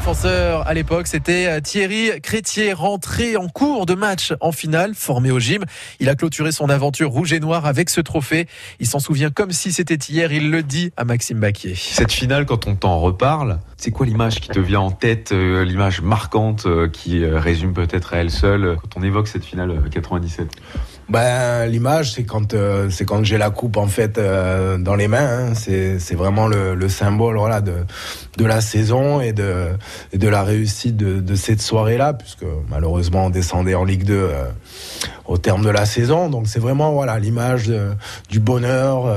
défenseur à l'époque, c'était euh, Thierry Crétier, rentré en cours de match en finale, formé au gym. Il a clôturé son aventure rouge et noir avec ce trophée. Il s'en souvient comme si c'était hier, il le dit à Maxime Baquier. Cette finale, quand on t'en reparle, c'est quoi l'image qui te vient en tête, euh, l'image marquante euh, qui résume peut-être à elle seule quand on évoque cette finale 97 ben, l'image, c'est quand euh, c'est quand j'ai la coupe en fait euh, dans les mains. Hein. C'est vraiment le, le, symbole voilà de de la saison et de de la réussite de, cette soirée-là, puisque malheureusement on descendait en Ligue 2 euh, au terme de la saison. Donc c'est vraiment voilà l'image du bonheur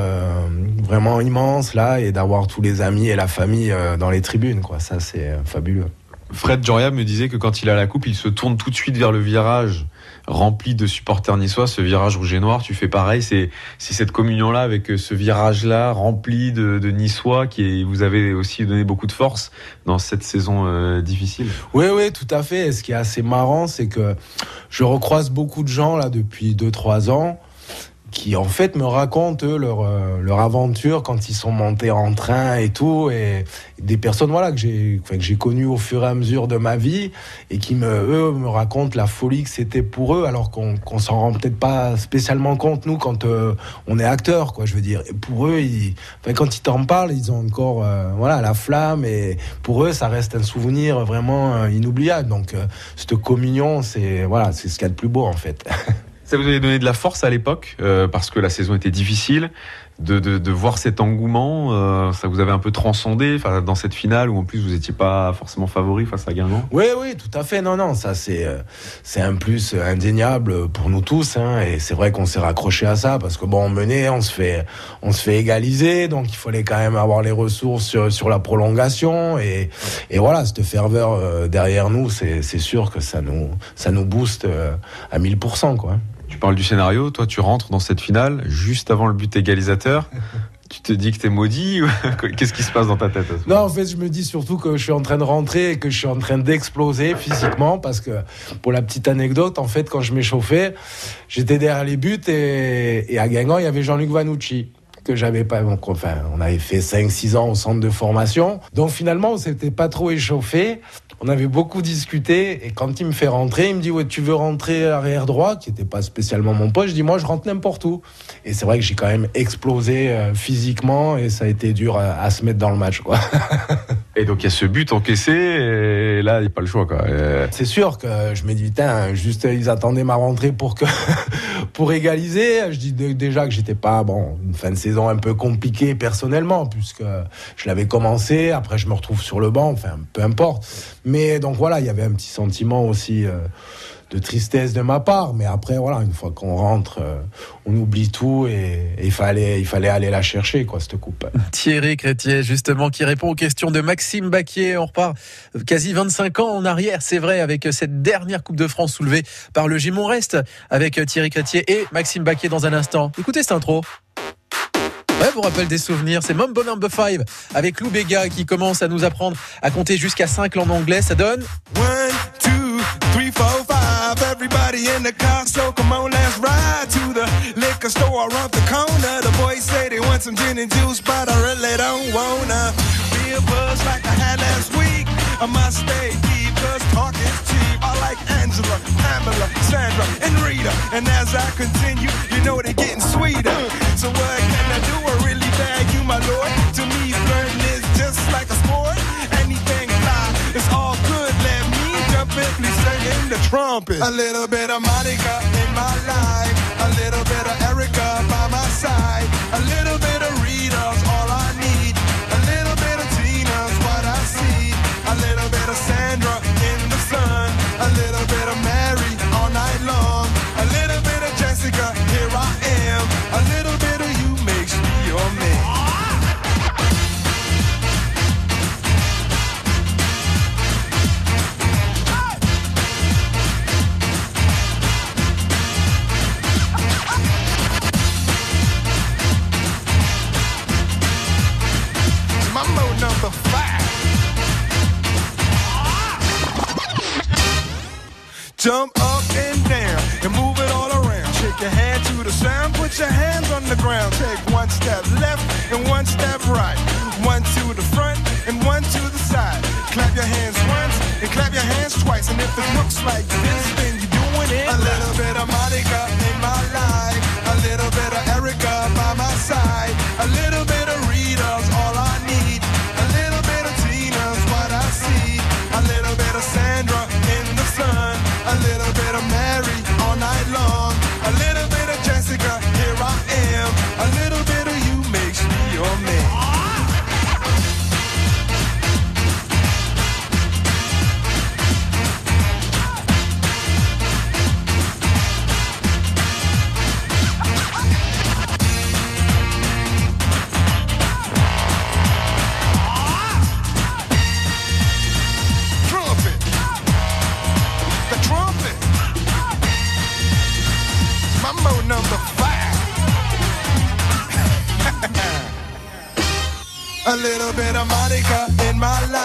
vraiment immense là et d'avoir tous les amis et la famille dans les tribunes. Ça c'est fabuleux. Fred Joria me disait que quand il a la coupe, il se tourne tout de suite vers le virage rempli de supporters niçois, ce virage rouge et noir, tu fais pareil. C'est cette communion-là avec euh, ce virage-là rempli de, de, niçois qui vous avez aussi donné beaucoup de force dans cette saison euh, difficile. Oui, oui, tout à fait. Et ce qui est assez marrant, c'est que je recroise beaucoup de gens là depuis 2-3 ans qui en fait me racontent leur euh, leur aventure quand ils sont montés en train et tout. Et des personnes voilà que j'ai que j'ai connues au fur et à mesure de ma vie et qui me eux me racontent la folie que c'était pour eux alors qu'on qu'on s'en rend peut-être pas spécialement compte nous quand euh, on est acteur quoi je veux dire. Et pour eux quand ils t'en parlent ils ont encore euh, voilà la flamme. Et pour eux ça reste un souvenir vraiment inoubliable. Donc cette communion c'est voilà c'est ce qu'il y a de plus beau en fait Ça vous avait donné de la force à l'époque, euh, parce que la saison était difficile, de, voir cet engouement. Euh, ça vous avait un peu transcendé dans cette finale où en plus vous n'étiez pas forcément favori face à Guingamp? Oui, oui, tout à fait. Non, non, ça c'est euh, un plus indéniable pour nous tous. Hein, et c'est vrai qu'on s'est raccroché à ça parce que bon, on menait, on se fait fait égaliser, donc il fallait quand même avoir les ressources sur, sur la prolongation. Et, et voilà, cette ferveur derrière nous, c'est sûr que ça nous ça nous booste à 1000%. Quoi. Tu parles du scénario, toi tu rentres dans cette finale juste avant le but égalisateur. tu te dis que t'es maudit Qu'est-ce qui se passe dans ta tête Non, en fait, je me dis surtout que je suis en train de rentrer et que je suis en train d'exploser physiquement parce que, pour la petite anecdote, en fait, quand je m'échauffais, j'étais derrière les buts et, et à Guingamp, il y avait Jean-Luc Vanucci que j'avais pas. Donc, enfin, on avait fait 5-6 ans au centre de formation. Donc finalement, on s'était pas trop échauffé. On avait beaucoup discuté et quand il me fait rentrer, il me dit ouais tu veux rentrer arrière droit, qui n'était pas spécialement mon poste? Je dis moi je rentre n'importe où. Et c'est vrai que j'ai quand même explosé euh, physiquement et ça a été dur à, se mettre dans le match quoi. et donc il y a ce but encaissé et là il n'y a pas le choix quoi. C'est sûr que je me dis putain juste ils attendaient ma rentrée pour que pour égaliser. Je dis déjà que j'étais pas bon une fin de saison un peu compliquée personnellement puisque je l'avais commencé. Après je me retrouve sur le banc. Enfin peu importe. Mais donc voilà, il y avait un petit sentiment aussi euh, de tristesse de ma part. Mais après, voilà, une fois qu'on rentre, euh, on oublie tout et, il, fallait, il fallait aller la chercher, quoi, cette coupe. Thierry Crétier, justement, qui répond aux questions de Maxime Baquier. On repart quasi 25 ans en arrière, c'est vrai, avec cette dernière Coupe de France soulevée par le Gimon reste avec Thierry Crétier et Maxime Baquier dans un instant. Écoutez cette intro. Ouais, vous rappelle des souvenirs. C'est Mumbo Number 5 avec Lou Bega qui commence à nous apprendre à compter jusqu'à 5 en anglais. Ça donne 1, 2, 3, 4, 5. Everybody in the car, so come on, let's ride to the liquor store around the corner. The boys say they want some gin and juice, but I really don't wanna be a buzz like I had last week. I must stay deep, cause talk is cheap. I like Angela, Pamela, Sandra, and Rita. And as I continue, you know they're getting sweeter. So what can I do? The trumpet. A little bit of Monica in my life, a little bit of Erica by my side, Jump up and down and move it all around. Shake your head to the sound, put your hands on the ground. Take one step left and one step right. One to the front and one to the side. Clap your hands once and clap your hands twice. And if it looks like this, A little bit of Monica in my life.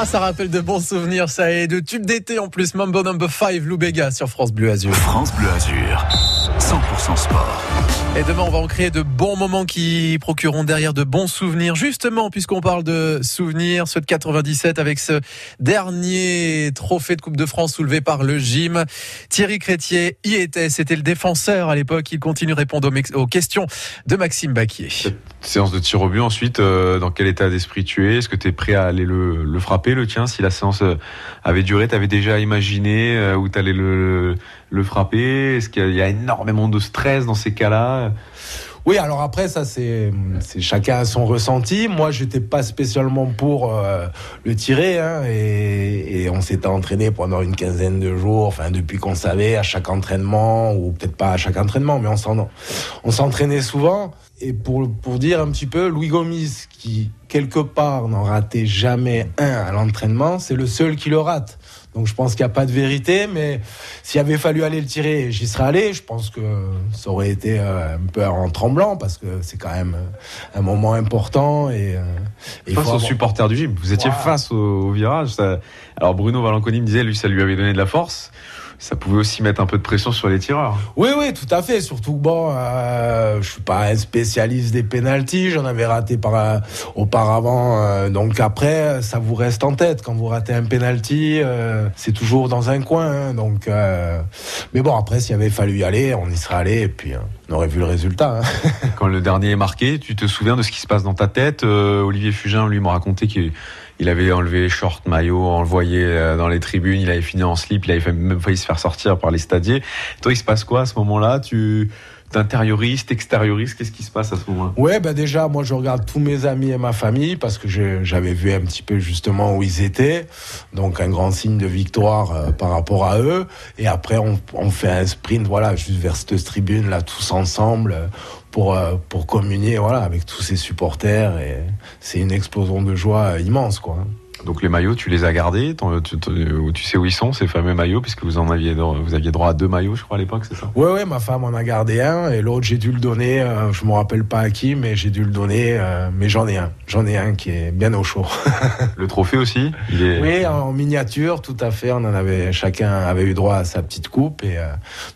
Ah, ça rappelle de bons souvenirs, ça, et de tubes d'été en plus. Mambo Number 5, Lou Bega sur France Bleu Azur. France Bleu Azur, 100% sport. Et demain, on va en créer de bons moments qui procureront derrière de bons souvenirs. Justement, puisqu'on parle de souvenirs, ceux de 97 avec ce dernier trophée de Coupe de France soulevé par le gym. Thierry Crétier y était. C'était le défenseur à l'époque. Il continue de répondre aux, questions de Maxime Baquier. Séance de tir au but ensuite, euh, dans quel état d'esprit tu es? Est-ce que tu es prêt à aller le, frapper, le tien Si la séance euh, avait duré, tu avais déjà imaginé euh, où tu allais le, frapper? Est-ce qu'il y a énormément de stress dans ces cas-là? Oui, alors après, ça, c'est chacun a son ressenti. Moi, j'étais pas spécialement pour euh, le tirer, hein, et, on s'était entraîné pendant une quinzaine de jours, enfin, depuis qu'on savait, à chaque entraînement, ou peut-être pas à chaque entraînement, mais on s'entraînait souvent. Et pour, pour dire un petit peu, Louis Gomis, qui quelque part n'en ratait jamais un à l'entraînement, c'est le seul qui le rate. Donc je pense qu'il n'y a pas de vérité, mais s'il avait fallu aller le tirer, j'y serais allé. Je pense que ça aurait été euh, un peu en tremblant parce que c'est quand même euh, un moment important et, euh, et il Face aux avoir- supporters du gym. Vous étiez face au, au virage. ça- Alors Bruno Valanconi me disait, lui, ça lui avait donné de la force. Ça pouvait aussi mettre un peu de pression sur les tireurs. Oui, oui, tout à fait. Surtout bon, euh, je suis pas un spécialiste des pénalties. J'en avais raté par euh, auparavant. euh, donc après, ça vous reste en tête quand vous ratez un penalty. euh, c'est toujours dans un coin. hein, donc, mais bon, après, s'il avait fallu y aller, on y serait allé et puis on aurait vu le résultat. hein. Quand le dernier est marqué, tu te souviens de ce qui se passe dans ta tête? Olivier Fugin, lui, m'a raconté qu'il il avait enlevé short, maillot, voyait euh, dans les tribunes, il avait fini en slip, il avait même failli se faire sortir par les stadiers. Toi, il se passe quoi à ce moment-là? Tu t'intériorises, t'extériorises Qu'est-ce qui se passe à ce moment-là? Ouais, bah déjà, moi je regarde tous mes amis et ma famille parce que j'avais vu un petit peu justement où ils étaient. Donc un grand signe de victoire euh, par rapport à eux. Et après, on, fait un sprint, voilà, juste vers cette tribune là, tous ensemble. euh, Pour, euh, pour communier voilà, avec tous ces supporters et c'est une explosion de joie immense quoi. Donc les maillots, tu les as gardés T'en- tu, tu- tu sais où ils sont, ces fameux maillots, puisque vous en aviez, droit- vous aviez droit à deux maillots, je crois, à l'époque, c'est ça? Ouais ouais ma femme en a gardé un et l'autre j'ai dû le donner, euh, je me rappelle pas à qui mais j'ai dû le donner euh, mais j'en ai un, j'en ai un qui est bien au chaud. Le trophée aussi? Il est... Oui, en miniature, tout à fait. On en avait, chacun avait eu droit à sa petite coupe. Et euh,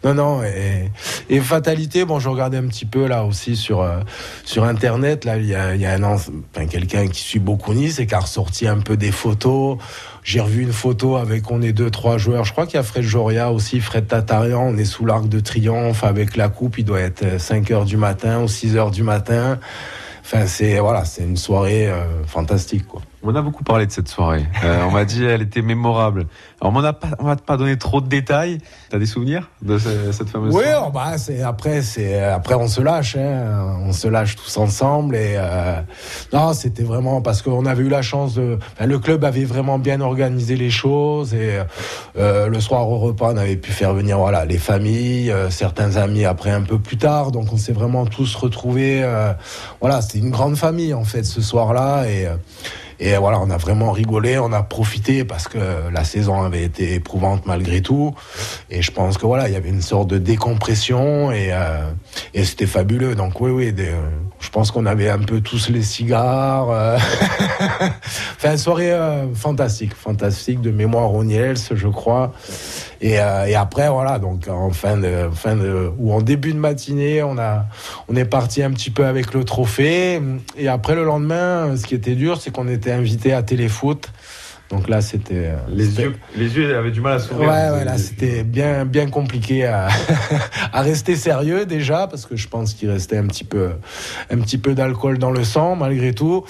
non, non. Et, et fatalité, bon, je regardais un petit peu là aussi sur euh, sur internet. Là, il y a, il y a un, enfin, quelqu'un qui suit beaucoup Nice et qui a ressorti un peu des photos. J'ai revu une photo avec on est deux, trois joueurs. Je crois qu'il y a Fred Joria aussi, Fred Tatarian. On est sous l'arc de triomphe avec la coupe. Il doit être 5 heures du matin ou 6 heures du matin. Enfin, c'est voilà, c'est une soirée euh, fantastique. On a beaucoup parlé de cette soirée. Euh, on m'a dit elle était mémorable. Alors on m'en a pas, on va pas donné trop de détails. T'as des souvenirs de ce- cette fameuse Oui, soirée? oh, bah, c'est après, c'est après on se lâche, hein, on se lâche tous ensemble et euh, non, c'était vraiment parce qu'on avait eu la chance de, enfin, le club avait vraiment bien organisé les choses et euh, le soir au repas, on avait pu faire venir voilà les familles, certains amis après un peu plus tard, donc on s'est vraiment tous retrouvés. voilà, c'était une grande famille en fait ce soir-là et et voilà, on a vraiment rigolé, on a profité parce que la saison avait été éprouvante malgré tout. Et je pense que voilà, il y avait une sorte de décompression et, euh, et c'était fabuleux. Donc oui, oui, je pense qu'on avait un peu tous les cigares. euh. enfin, soirée euh, fantastique, fantastique de mémoire au Niels, je crois. Et, et après, voilà, donc en fin de, fin de, ou en début de matinée, on a, on est parti un petit peu avec le trophée. Et après, le lendemain, ce qui était dur, c'est qu'on était invité à téléfoot. Donc là, c'était. euh, Les yeux, les yeux avaient du mal à s'ouvrir. Ouais, ouais, là, c'était bien, bien compliqué à, à rester sérieux déjà, parce que je pense qu'il restait un petit peu, un petit peu d'alcool dans le sang, malgré tout.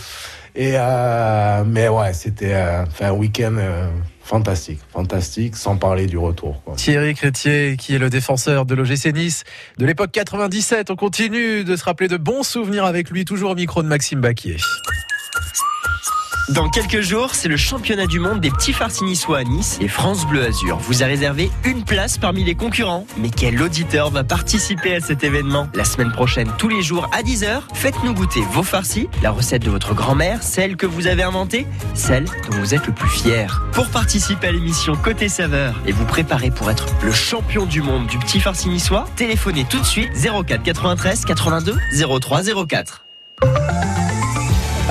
Et, euh, mais ouais, c'était euh, enfin, un week-end euh, fantastique, fantastique, sans parler du retour. Quoi. Thierry Crétier, qui est le défenseur de l'OGC Nice de l'époque 97. On continue de se rappeler de bons souvenirs avec lui, toujours au micro de Maxime Baquier. Dans quelques jours, c'est le championnat du monde des petits farcis niçois à Nice et France Bleu Azur vous a réservé une place parmi les concurrents. Mais quel auditeur va participer à cet événement La semaine prochaine, tous les jours à 10h, faites-nous goûter vos farcis, la recette de votre grand-mère, celle que vous avez inventée, celle dont vous êtes le plus fier. Pour participer à l'émission Côté Saveur et vous préparer pour être le champion du monde du petit farci niçois, téléphonez tout de suite 04 93 82 03 04.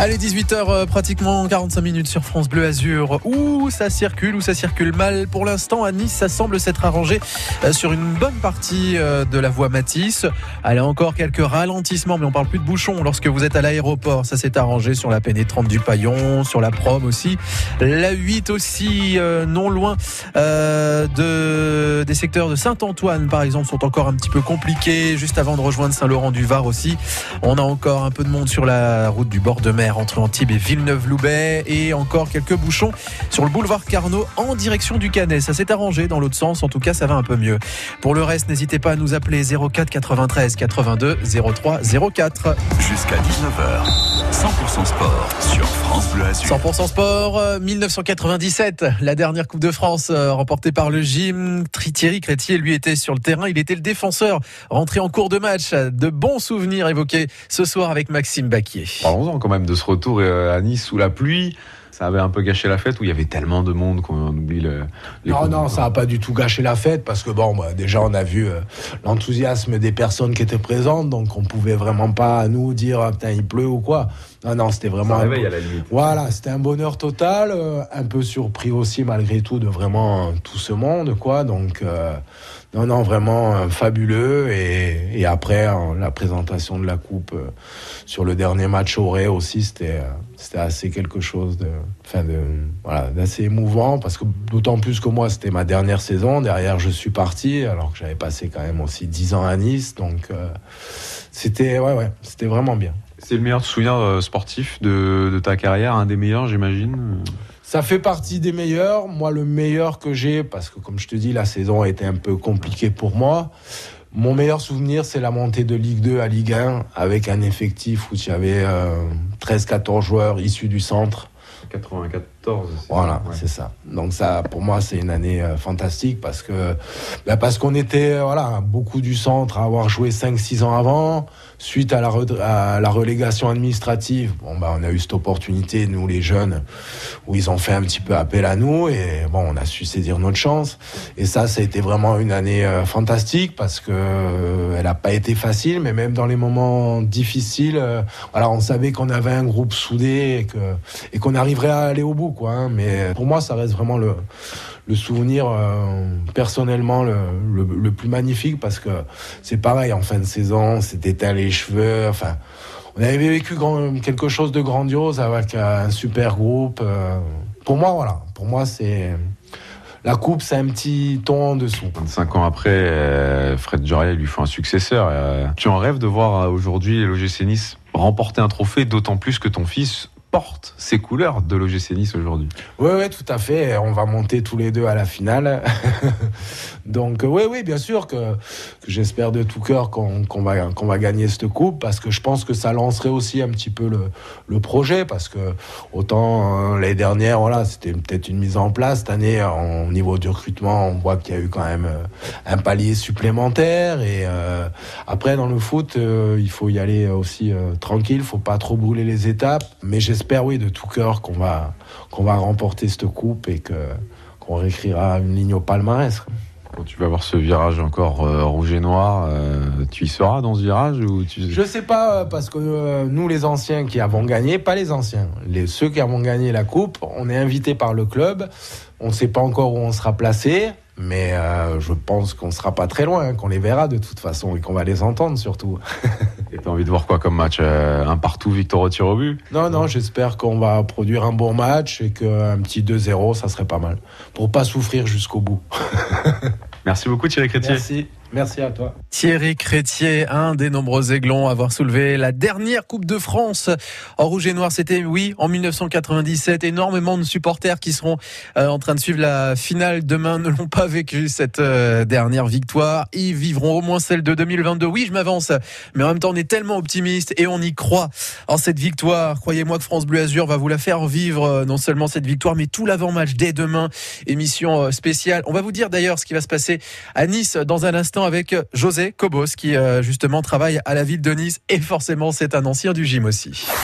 Allez, 18h, euh, pratiquement 45 minutes sur France Bleu Azur. Où ça circule, où ça circule mal. Pour l'instant, à Nice, ça semble s'être arrangé euh, sur une bonne partie euh, de la voie Matisse. Allez, encore quelques ralentissements, mais on parle plus de bouchons lorsque vous êtes à l'aéroport. Ça s'est arrangé sur la pénétrante du Paillon, sur la prom aussi. La 8 aussi, non loin euh, de, des secteurs de Saint-Antoine, par exemple, sont encore un petit peu compliqués. Juste avant de rejoindre Saint-Laurent-du-Var aussi. On a encore un peu de monde sur la route du bord de mer entre Antibes et Villeneuve-Loubet et encore quelques bouchons sur le boulevard Carnot en direction du Canet. Ça s'est arrangé dans l'autre sens, en tout cas ça va un peu mieux. Pour le reste, n'hésitez pas à nous appeler 04 93 82 03 04. Jusqu'à 19h, 100% sport sur France Bleu Azur. 100% sport, euh, 1997, la dernière Coupe de France euh, remportée par le gym. Thierry Crétier, lui, était sur le terrain. Il était le défenseur, rentré en cours de match. De bons souvenirs évoqués ce soir avec Maxime Baquier. Parlons-en quand même de ce retour euh, à Nice sous la pluie. Ça avait un peu gâché la fête où il y avait tellement de monde qu'on oublie le. Non, non, ça n'a pas du tout gâché la fête parce que bon, bah, déjà on a vu euh, l'enthousiasme des personnes qui étaient présentes, donc on pouvait vraiment pas nous dire ah, putain il pleut ou quoi. Non, non, c'était Ça vraiment. un réveille à la limite. Voilà, c'était un bonheur total, euh, un peu surpris aussi malgré tout de vraiment euh, tout ce monde, quoi. Donc, euh, non, non, vraiment euh, fabuleux. Et, et après, euh, la présentation de la coupe euh, sur le dernier match au Ré aussi, c'était, euh, c'était assez quelque chose de, enfin de, voilà, d'assez émouvant parce que d'autant plus que moi, c'était ma dernière saison. Derrière, je suis parti alors que j'avais passé quand même aussi 10 ans à Nice, donc euh, c'était, ouais, ouais, c'était vraiment bien. C'est le meilleur souvenir euh, sportif de, de ta carrière, un des meilleurs, j'imagine. Ça fait partie des meilleurs. Moi, le meilleur que j'ai, parce que comme je te dis, la saison a été un peu compliquée pour moi. Mon meilleur souvenir, c'est la montée de Ligue 2 à Ligue 1 avec un effectif où il y avait euh, 13-14 joueurs issus du centre. 94. Voilà, ouais. c'est ça. Donc ça, pour moi, c'est une année euh, fantastique parce que bah, parce qu'on était euh, voilà beaucoup du centre à avoir joué 5-6 ans avant. Suite à la, re- à la relégation administrative, bon bah on a eu cette opportunité nous les jeunes où ils ont fait un petit peu appel à nous et bon on a su saisir notre chance. Et ça, ça a été vraiment une année euh, fantastique parce que elle a pas été facile, mais même dans les moments difficiles, voilà, on savait qu'on avait un groupe soudé et que et qu'on arriverait à aller au bout, hein. Mais pour moi, ça reste vraiment le, souvenir euh, personnellement le, plus magnifique parce que c'est pareil en fin de saison, c'est éteint les cheveux, enfin. On avait vécu quelque chose de grandiose avec euh, un super groupe. euh. Pour moi, voilà. Pour moi, c'est la coupe, c'est un petit ton en dessous. 25 ans après, Fred Joria lui fait un successeur. Tu en rêves de voir aujourd'hui l'OGC Nice remporter un trophée, d'autant plus que ton fils porte ces couleurs de l'OGC Nice aujourd'hui. Oui, oui, tout à fait. On va monter tous les deux à la finale. Donc, oui, oui, bien sûr que, j'espère de tout cœur qu'on va, qu'on va gagner cette coupe parce que je pense que ça lancerait aussi un petit peu le, le projet parce que autant euh, l'année dernière, voilà, c'était peut-être une mise en place. Cette année, au niveau du recrutement, on voit qu'il y a eu quand même euh, un palier supplémentaire. Et euh, après, dans le foot, euh, il faut y aller aussi euh, tranquille, faut pas trop brûler les étapes. Mais j'espère, oui, de tout cœur qu'on va, qu'on va remporter cette coupe et que qu'on réécrira une ligne au palmarès. Quand tu vas voir ce virage encore euh, rouge et noir, euh, tu y seras dans ce virage ou tu... Je sais pas, euh, parce que euh, nous, les anciens qui avons gagné, pas les anciens, les, ceux qui avons gagné la coupe, on est invités par le club. On ne sait pas encore où on sera placé, mais je pense qu'on sera pas très loin, qu'on les verra de toute façon et qu'on va les entendre surtout. Et t'as envie de voir quoi comme match Euh, Un partout, victoire au tir au but? Non, non, j'espère qu'on va produire un bon match et qu'un petit 2-0, ça serait pas mal. Pour pas souffrir jusqu'au bout. Merci beaucoup Thierry Chrétier. Merci, merci à toi. Thierry Crétier, un des nombreux aiglons à avoir soulevé la dernière Coupe de France en rouge et noir. C'était, oui, en 1997. Énormément de supporters qui seront euh, en train de suivre la finale demain ne l'ont pas vécu cette euh, dernière victoire. Ils vivront au moins celle de 2022. Oui, je m'avance, mais en même temps, on est tellement optimiste et on y croit en cette victoire. Croyez-moi que France Bleu Azur va vous la faire vivre, euh, non seulement cette victoire, mais tout l'avant-match dès demain. Émission spéciale. On va vous dire d'ailleurs ce qui va se passer à Nice dans un instant avec José Cobos qui euh, justement travaille à la ville de Nice et forcément c'est un ancien du gym aussi.